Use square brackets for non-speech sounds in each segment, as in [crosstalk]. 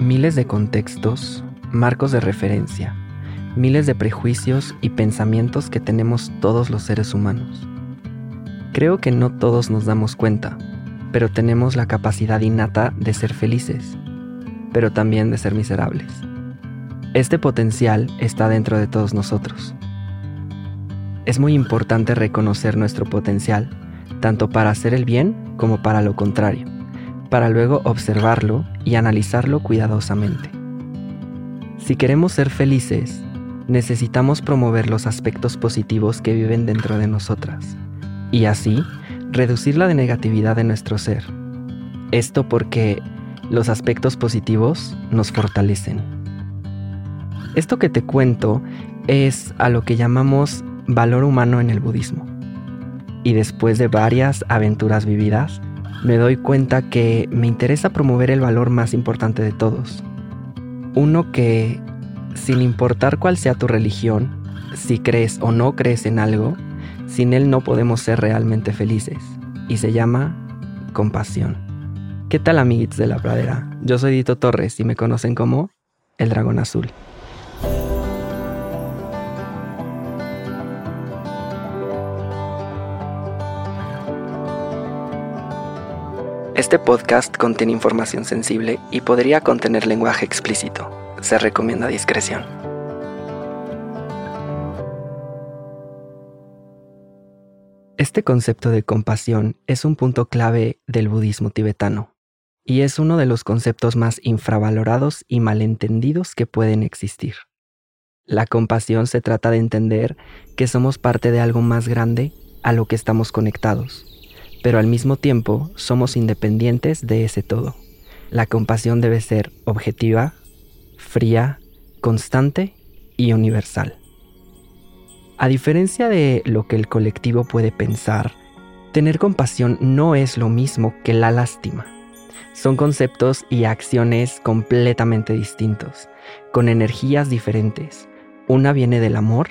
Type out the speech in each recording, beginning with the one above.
Miles de contextos, marcos de referencia, miles de prejuicios y pensamientos que tenemos todos los seres humanos. Creo que no todos nos damos cuenta, pero tenemos la capacidad innata de ser felices, pero también de ser miserables. Este potencial está dentro de todos nosotros. Es muy importante reconocer nuestro potencial, tanto para hacer el bien como para lo contrario para luego observarlo y analizarlo cuidadosamente. Si queremos ser felices, necesitamos promover los aspectos positivos que viven dentro de nosotras y así reducir la negatividad de nuestro ser. Esto porque los aspectos positivos nos fortalecen. Esto que te cuento es a lo que llamamos valor humano en el budismo. Y después de varias aventuras vividas, me doy cuenta que me interesa promover el valor más importante de todos. Uno que, sin importar cuál sea tu religión, si crees o no crees en algo, sin él no podemos ser realmente felices. Y se llama compasión. ¿Qué tal amiguitos de la pradera? Yo soy Dito Torres y me conocen como el dragón azul. Este podcast contiene información sensible y podría contener lenguaje explícito. Se recomienda discreción. Este concepto de compasión es un punto clave del budismo tibetano y es uno de los conceptos más infravalorados y malentendidos que pueden existir. La compasión se trata de entender que somos parte de algo más grande a lo que estamos conectados pero al mismo tiempo somos independientes de ese todo. La compasión debe ser objetiva, fría, constante y universal. A diferencia de lo que el colectivo puede pensar, tener compasión no es lo mismo que la lástima. Son conceptos y acciones completamente distintos, con energías diferentes. Una viene del amor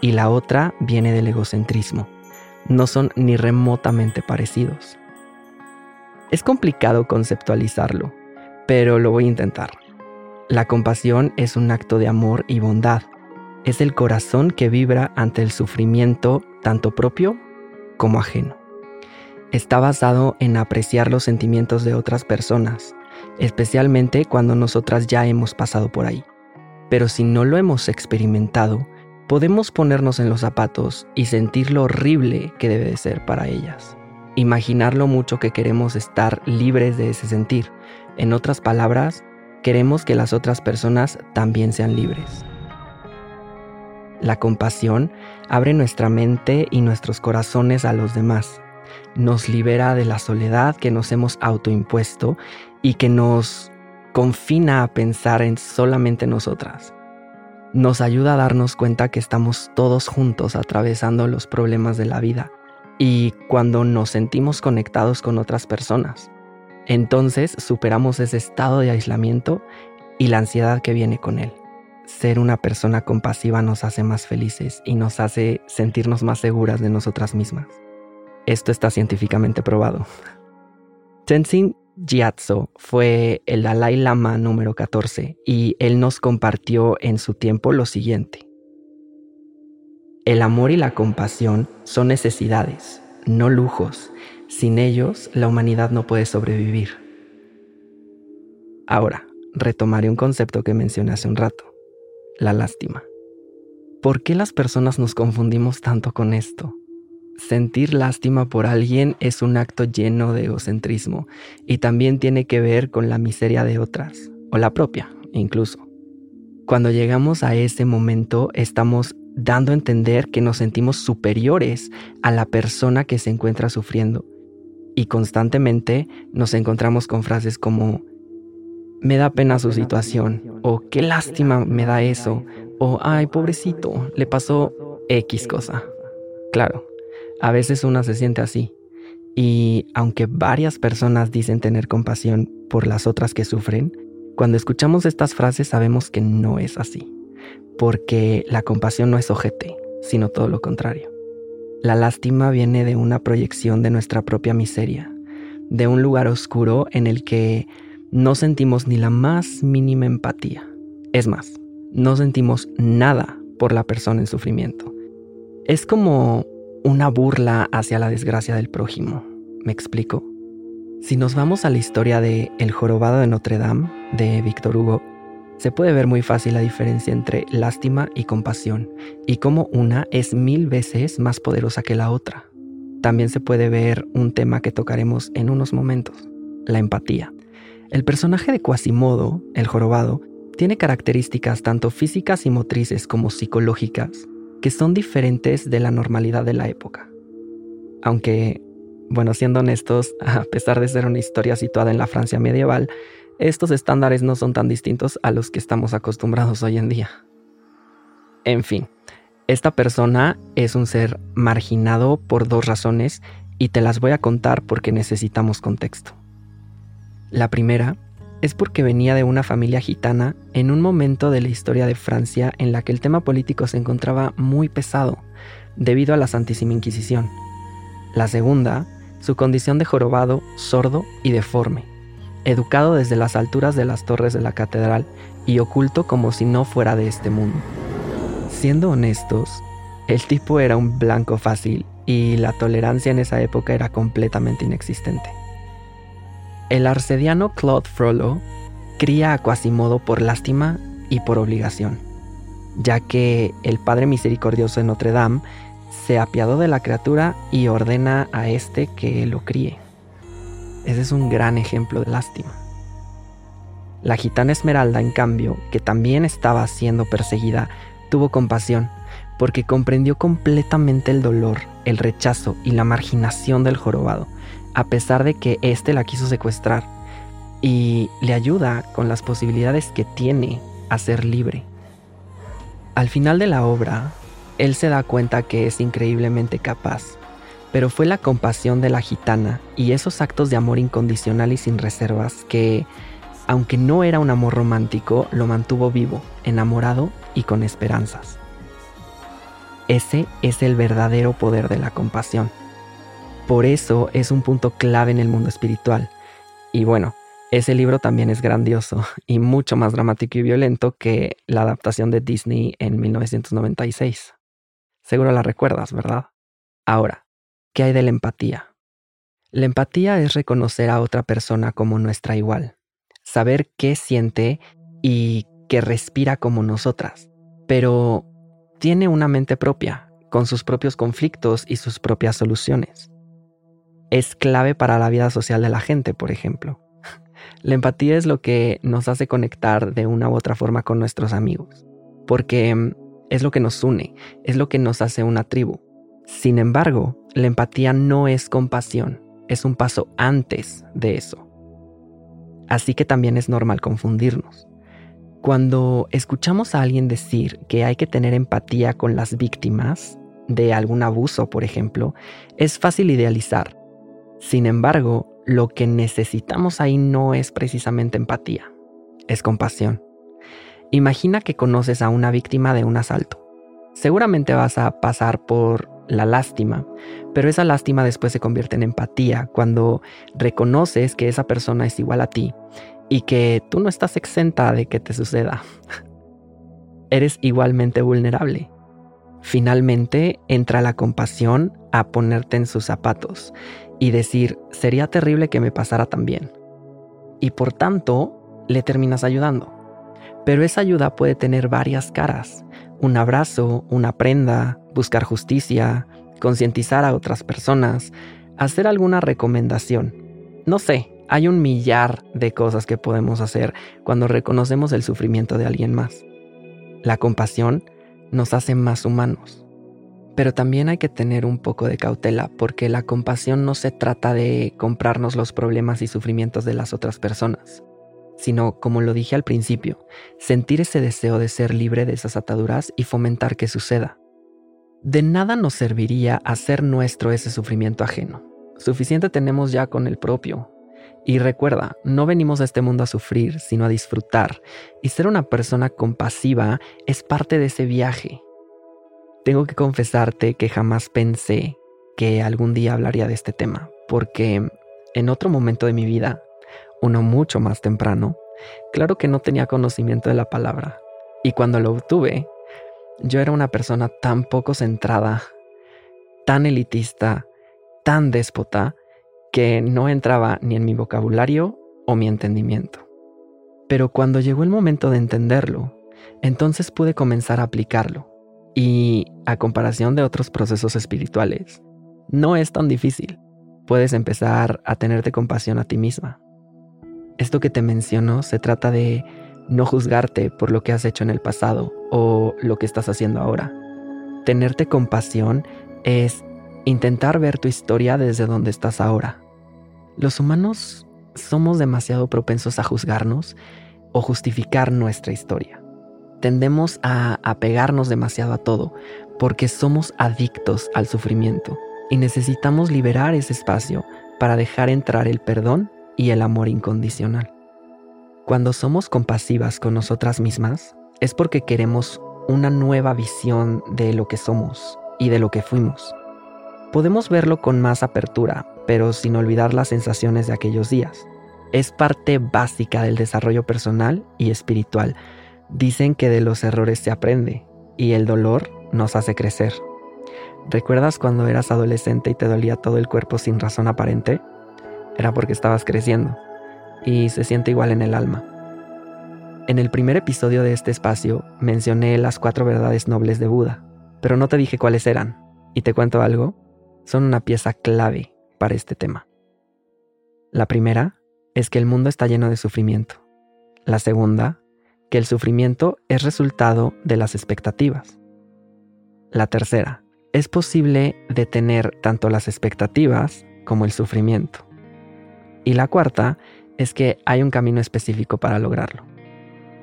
y la otra viene del egocentrismo no son ni remotamente parecidos. Es complicado conceptualizarlo, pero lo voy a intentar. La compasión es un acto de amor y bondad. Es el corazón que vibra ante el sufrimiento tanto propio como ajeno. Está basado en apreciar los sentimientos de otras personas, especialmente cuando nosotras ya hemos pasado por ahí. Pero si no lo hemos experimentado, podemos ponernos en los zapatos y sentir lo horrible que debe de ser para ellas. Imaginar lo mucho que queremos estar libres de ese sentir. En otras palabras, queremos que las otras personas también sean libres. La compasión abre nuestra mente y nuestros corazones a los demás. Nos libera de la soledad que nos hemos autoimpuesto y que nos confina a pensar en solamente nosotras nos ayuda a darnos cuenta que estamos todos juntos atravesando los problemas de la vida y cuando nos sentimos conectados con otras personas. Entonces superamos ese estado de aislamiento y la ansiedad que viene con él. Ser una persona compasiva nos hace más felices y nos hace sentirnos más seguras de nosotras mismas. Esto está científicamente probado. Tenzin Gyatso fue el Dalai Lama número 14 y él nos compartió en su tiempo lo siguiente. El amor y la compasión son necesidades, no lujos. Sin ellos, la humanidad no puede sobrevivir. Ahora, retomaré un concepto que mencioné hace un rato, la lástima. ¿Por qué las personas nos confundimos tanto con esto? Sentir lástima por alguien es un acto lleno de egocentrismo y también tiene que ver con la miseria de otras, o la propia incluso. Cuando llegamos a ese momento estamos dando a entender que nos sentimos superiores a la persona que se encuentra sufriendo y constantemente nos encontramos con frases como, me da pena su situación, o qué lástima me da eso, o ay, pobrecito, le pasó X cosa. Claro, a veces una se siente así. Y aunque varias personas dicen tener compasión por las otras que sufren, cuando escuchamos estas frases sabemos que no es así, porque la compasión no es ojete, sino todo lo contrario. La lástima viene de una proyección de nuestra propia miseria, de un lugar oscuro en el que no sentimos ni la más mínima empatía. Es más, no sentimos nada por la persona en sufrimiento. Es como una burla hacia la desgracia del prójimo. ¿Me explico? Si nos vamos a la historia de El jorobado de Notre Dame, de Víctor Hugo, se puede ver muy fácil la diferencia entre lástima y compasión, y cómo una es mil veces más poderosa que la otra. También se puede ver un tema que tocaremos en unos momentos, la empatía. El personaje de Quasimodo, el jorobado, tiene características tanto físicas y motrices como psicológicas que son diferentes de la normalidad de la época. Aunque, bueno, siendo honestos, [laughs] a pesar de ser una historia situada en la Francia medieval, estos estándares no son tan distintos a los que estamos acostumbrados hoy en día. En fin, esta persona es un ser marginado por dos razones y te las voy a contar porque necesitamos contexto. La primera es porque venía de una familia gitana en un momento de la historia de Francia en la que el tema político se encontraba muy pesado debido a la Santísima Inquisición. La segunda, su condición de jorobado, sordo y deforme educado desde las alturas de las torres de la catedral y oculto como si no fuera de este mundo. Siendo honestos, el tipo era un blanco fácil y la tolerancia en esa época era completamente inexistente. El arcediano Claude Frollo cría a Quasimodo por lástima y por obligación, ya que el Padre Misericordioso de Notre Dame se apiadó de la criatura y ordena a este que lo críe. Ese es un gran ejemplo de lástima. La gitana Esmeralda, en cambio, que también estaba siendo perseguida, tuvo compasión, porque comprendió completamente el dolor, el rechazo y la marginación del jorobado, a pesar de que éste la quiso secuestrar, y le ayuda con las posibilidades que tiene a ser libre. Al final de la obra, él se da cuenta que es increíblemente capaz pero fue la compasión de la gitana y esos actos de amor incondicional y sin reservas que, aunque no era un amor romántico, lo mantuvo vivo, enamorado y con esperanzas. Ese es el verdadero poder de la compasión. Por eso es un punto clave en el mundo espiritual. Y bueno, ese libro también es grandioso y mucho más dramático y violento que la adaptación de Disney en 1996. Seguro la recuerdas, ¿verdad? Ahora, ¿Qué hay de la empatía? La empatía es reconocer a otra persona como nuestra igual, saber qué siente y que respira como nosotras, pero tiene una mente propia, con sus propios conflictos y sus propias soluciones. Es clave para la vida social de la gente, por ejemplo. [laughs] La empatía es lo que nos hace conectar de una u otra forma con nuestros amigos, porque mm, es lo que nos une, es lo que nos hace una tribu. Sin embargo, la empatía no es compasión, es un paso antes de eso. Así que también es normal confundirnos. Cuando escuchamos a alguien decir que hay que tener empatía con las víctimas de algún abuso, por ejemplo, es fácil idealizar. Sin embargo, lo que necesitamos ahí no es precisamente empatía, es compasión. Imagina que conoces a una víctima de un asalto. Seguramente vas a pasar por la lástima, pero esa lástima después se convierte en empatía cuando reconoces que esa persona es igual a ti y que tú no estás exenta de que te suceda. Eres igualmente vulnerable. Finalmente entra la compasión a ponerte en sus zapatos y decir, sería terrible que me pasara también. Y por tanto, le terminas ayudando. Pero esa ayuda puede tener varias caras. Un abrazo, una prenda, buscar justicia, concientizar a otras personas, hacer alguna recomendación. No sé, hay un millar de cosas que podemos hacer cuando reconocemos el sufrimiento de alguien más. La compasión nos hace más humanos. Pero también hay que tener un poco de cautela porque la compasión no se trata de comprarnos los problemas y sufrimientos de las otras personas. sino, como lo dije al principio, sentir ese deseo de ser libre de esas ataduras y fomentar que suceda. De nada nos serviría hacer nuestro ese sufrimiento ajeno. Suficiente tenemos ya con el propio. Y recuerda, no venimos a este mundo a sufrir, sino a disfrutar. Y ser una persona compasiva es parte de ese viaje. Tengo que confesarte que jamás pensé que algún día hablaría de este tema, porque en otro momento de mi vida, uno mucho más temprano, claro que no tenía conocimiento de la palabra. Y cuando lo obtuve, yo era una persona tan poco centrada, tan elitista, tan déspota, que no entraba ni en mi vocabulario o mi entendimiento. Pero cuando llegó el momento de entenderlo, entonces pude comenzar a aplicarlo. Y a comparación de otros procesos espirituales, no es tan difícil. Puedes empezar a tenerte compasión a ti misma. Esto que te menciono se trata de no juzgarte por lo que has hecho en el pasado o lo que estás haciendo ahora. Tenerte compasión es intentar ver tu historia desde donde estás ahora. Los humanos somos demasiado propensos a juzgarnos o justificar nuestra historia. Tendemos a apegarnos demasiado a todo porque somos adictos al sufrimiento y necesitamos liberar ese espacio para dejar entrar el perdón y el amor incondicional. Cuando somos compasivas con nosotras mismas, es porque queremos una nueva visión de lo que somos y de lo que fuimos. Podemos verlo con más apertura, pero sin olvidar las sensaciones de aquellos días. Es parte básica del desarrollo personal y espiritual. Dicen que de los errores se aprende y el dolor nos hace crecer. ¿Recuerdas cuando eras adolescente y te dolía todo el cuerpo sin razón aparente? Era porque estabas creciendo y se siente igual en el alma. En el primer episodio de este espacio mencioné las cuatro verdades nobles de Buda, pero no te dije cuáles eran. ¿Y te cuento algo? Son una pieza clave para este tema. La primera es que el mundo está lleno de sufrimiento. La segunda, que el sufrimiento es resultado de las expectativas. La tercera, es posible detener tanto las expectativas como el sufrimiento. Y la cuarta es que hay un camino específico para lograrlo.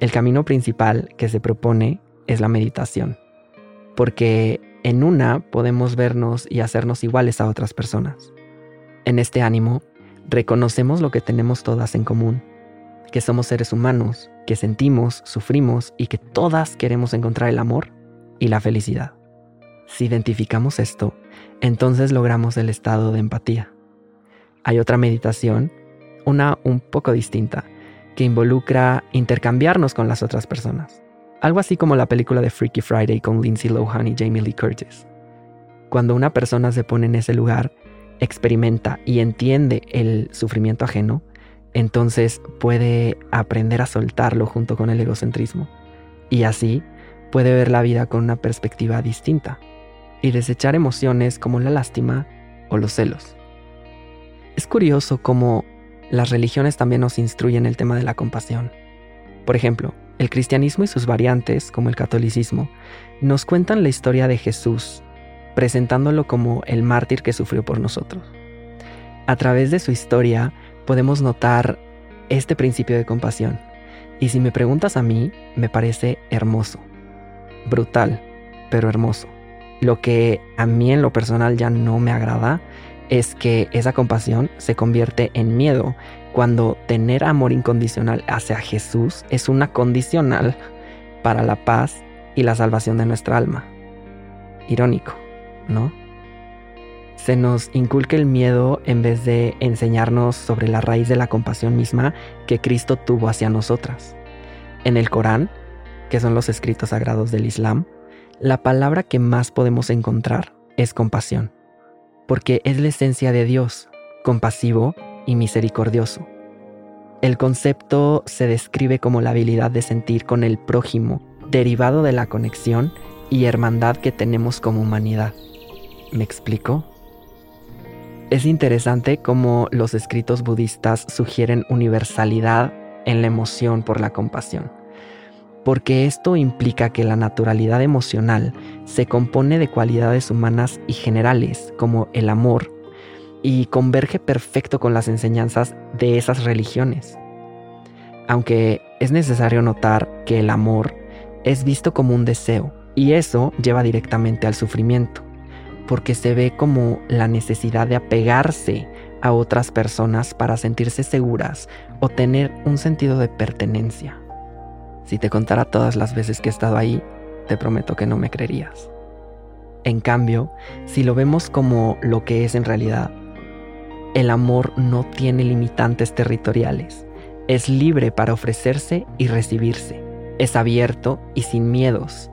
El camino principal que se propone es la meditación, porque en una podemos vernos y hacernos iguales a otras personas. En este ánimo, reconocemos lo que tenemos todas en común, que somos seres humanos, que sentimos, sufrimos y que todas queremos encontrar el amor y la felicidad. Si identificamos esto, entonces logramos el estado de empatía. Hay otra meditación una un poco distinta, que involucra intercambiarnos con las otras personas. Algo así como la película de Freaky Friday con Lindsay Lohan y Jamie Lee Curtis. Cuando una persona se pone en ese lugar, experimenta y entiende el sufrimiento ajeno, entonces puede aprender a soltarlo junto con el egocentrismo. Y así puede ver la vida con una perspectiva distinta y desechar emociones como la lástima o los celos. Es curioso cómo las religiones también nos instruyen el tema de la compasión. Por ejemplo, el cristianismo y sus variantes, como el catolicismo, nos cuentan la historia de Jesús, presentándolo como el mártir que sufrió por nosotros. A través de su historia podemos notar este principio de compasión. Y si me preguntas a mí, me parece hermoso, brutal, pero hermoso. Lo que a mí en lo personal ya no me agrada es que esa compasión se convierte en miedo cuando tener amor incondicional hacia Jesús es una condicional para la paz y la salvación de nuestra alma. Irónico, ¿no? Se nos inculca el miedo en vez de enseñarnos sobre la raíz de la compasión misma que Cristo tuvo hacia nosotras. En el Corán, que son los escritos sagrados del Islam, la palabra que más podemos encontrar es compasión porque es la esencia de Dios, compasivo y misericordioso. El concepto se describe como la habilidad de sentir con el prójimo, derivado de la conexión y hermandad que tenemos como humanidad. ¿Me explico? Es interesante cómo los escritos budistas sugieren universalidad en la emoción por la compasión porque esto implica que la naturalidad emocional se compone de cualidades humanas y generales, como el amor, y converge perfecto con las enseñanzas de esas religiones. Aunque es necesario notar que el amor es visto como un deseo y eso lleva directamente al sufrimiento, porque se ve como la necesidad de apegarse a otras personas para sentirse seguras o tener un sentido de pertenencia. Si te contara todas las veces que he estado ahí, te prometo que no me creerías. En cambio, si lo vemos como lo que es en realidad, el amor no tiene limitantes territoriales. Es libre para ofrecerse y recibirse. Es abierto y sin miedos.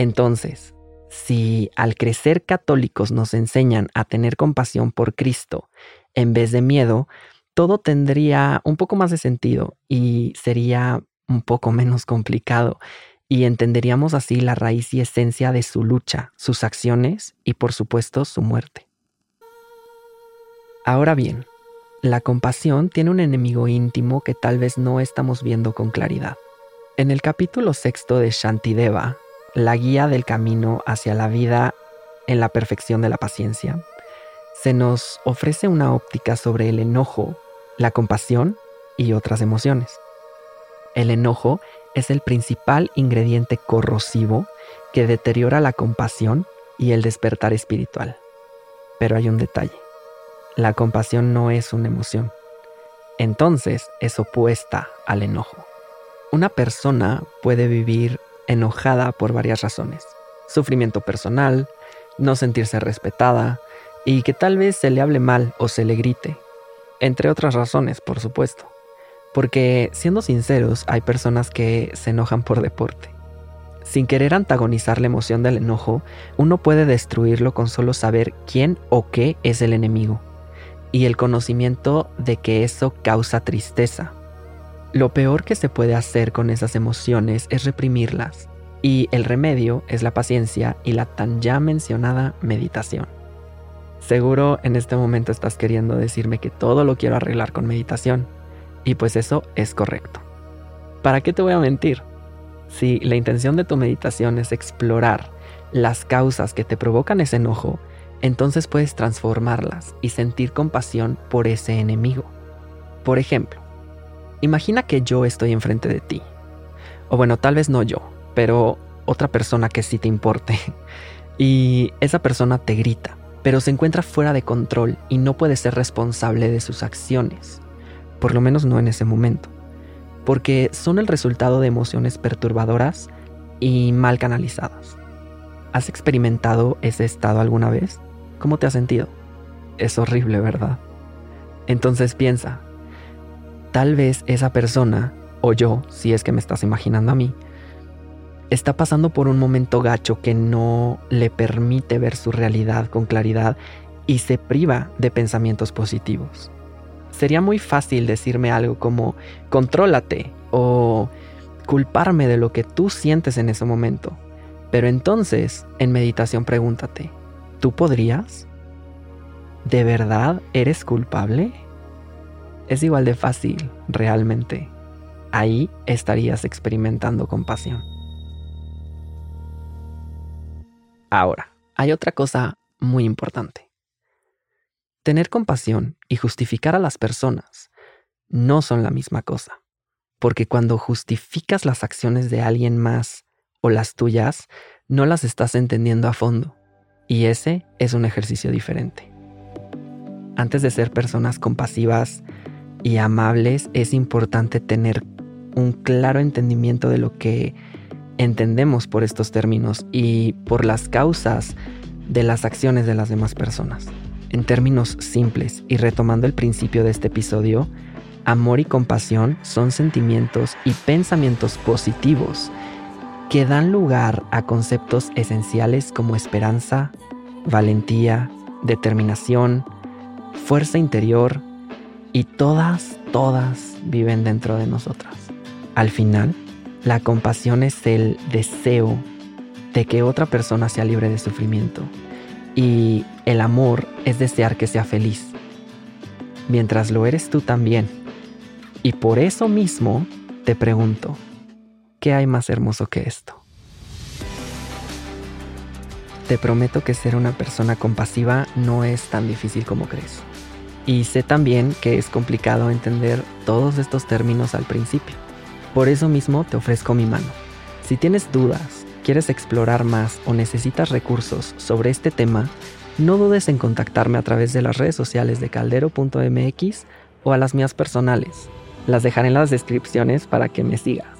Entonces, si al crecer católicos nos enseñan a tener compasión por Cristo en vez de miedo, todo tendría un poco más de sentido y sería un poco menos complicado y entenderíamos así la raíz y esencia de su lucha, sus acciones y por supuesto su muerte. Ahora bien, la compasión tiene un enemigo íntimo que tal vez no estamos viendo con claridad. En el capítulo sexto de Shantideva, la guía del camino hacia la vida en la perfección de la paciencia, se nos ofrece una óptica sobre el enojo, la compasión y otras emociones. El enojo es el principal ingrediente corrosivo que deteriora la compasión y el despertar espiritual. Pero hay un detalle. La compasión no es una emoción. Entonces es opuesta al enojo. Una persona puede vivir enojada por varias razones. Sufrimiento personal, no sentirse respetada y que tal vez se le hable mal o se le grite. Entre otras razones, por supuesto. Porque, siendo sinceros, hay personas que se enojan por deporte. Sin querer antagonizar la emoción del enojo, uno puede destruirlo con solo saber quién o qué es el enemigo y el conocimiento de que eso causa tristeza. Lo peor que se puede hacer con esas emociones es reprimirlas, y el remedio es la paciencia y la tan ya mencionada meditación. Seguro en este momento estás queriendo decirme que todo lo quiero arreglar con meditación, y pues eso es correcto. ¿Para qué te voy a mentir? Si la intención de tu meditación es explorar las causas que te provocan ese enojo, entonces puedes transformarlas y sentir compasión por ese enemigo. Por ejemplo, imagina que yo estoy enfrente de ti. O bueno, tal vez no yo, pero otra persona que sí te importe. [laughs] Y esa persona te grita, pero se encuentra fuera de control y no puede ser responsable de sus acciones por lo menos no en ese momento, porque son el resultado de emociones perturbadoras y mal canalizadas. ¿Has experimentado ese estado alguna vez? ¿Cómo te has sentido? Es horrible, ¿verdad? Entonces piensa, tal vez esa persona, o yo, si es que me estás imaginando a mí, está pasando por un momento gacho que no le permite ver su realidad con claridad y se priva de pensamientos positivos sería muy fácil decirme algo como contrólate o culparme de lo que tú sientes en ese momento. Pero entonces, en meditación pregúntate, ¿tú podrías? ¿De verdad eres culpable? Es igual de fácil, realmente. Ahí estarías experimentando compasión. Ahora, hay otra cosa muy importante. Tener compasión y justificar a las personas no son la misma cosa, porque cuando justificas las acciones de alguien más o las tuyas, no las estás entendiendo a fondo, y ese es un ejercicio diferente. Antes de ser personas compasivas y amables, es importante tener un claro entendimiento de lo que entendemos por estos términos y por las causas de las acciones de las demás personas. En términos simples y retomando el principio de este episodio, amor y compasión son sentimientos y pensamientos positivos que dan lugar a conceptos esenciales como esperanza, valentía, determinación, fuerza interior y todas, todas viven dentro de nosotras. Al final, la compasión es el deseo de que otra persona sea libre de sufrimiento y el amor es desear que sea feliz, mientras lo eres tú también. Y por eso mismo te pregunto, ¿qué hay más hermoso que esto? Te prometo que ser una persona compasiva no es tan difícil como crees. Y sé también que es complicado entender todos estos términos al principio. Por eso mismo te ofrezco mi mano. Si tienes dudas, quieres explorar más o necesitas recursos sobre este tema, no dudes en contactarme a través de las redes sociales de caldero.mx o a las mías personales. Las dejaré en las descripciones para que me sigas.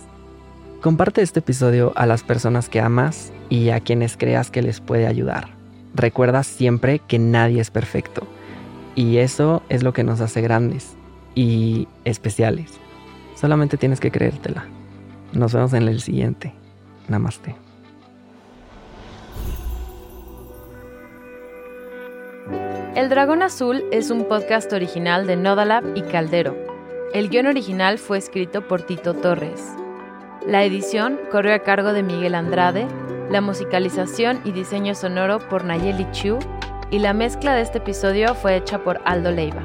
Comparte este episodio a las personas que amas y a quienes creas que les puede ayudar. Recuerda siempre que nadie es perfecto y eso es lo que nos hace grandes y especiales. Solamente tienes que creértela. Nos vemos en el siguiente. Namaste. El Dragón Azul es un podcast original de Nodalab y Caldero. El guion original fue escrito por Tito Torres. La edición corrió a cargo de Miguel Andrade, la musicalización y diseño sonoro por Nayeli Chu y la mezcla de este episodio fue hecha por Aldo Leiva.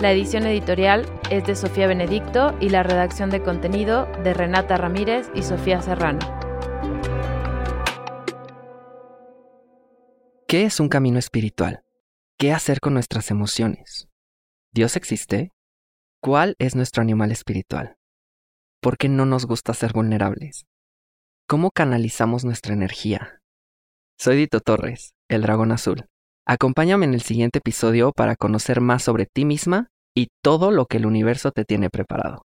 La edición editorial es de Sofía Benedicto y la redacción de contenido de Renata Ramírez y Sofía Serrano. ¿Qué es un camino espiritual? ¿Qué hacer con nuestras emociones? ¿Dios existe? ¿Cuál es nuestro animal espiritual? ¿Por qué no nos gusta ser vulnerables? ¿Cómo canalizamos nuestra energía? Soy Dito Torres, el dragón azul. Acompáñame en el siguiente episodio para conocer más sobre ti misma y todo lo que el universo te tiene preparado.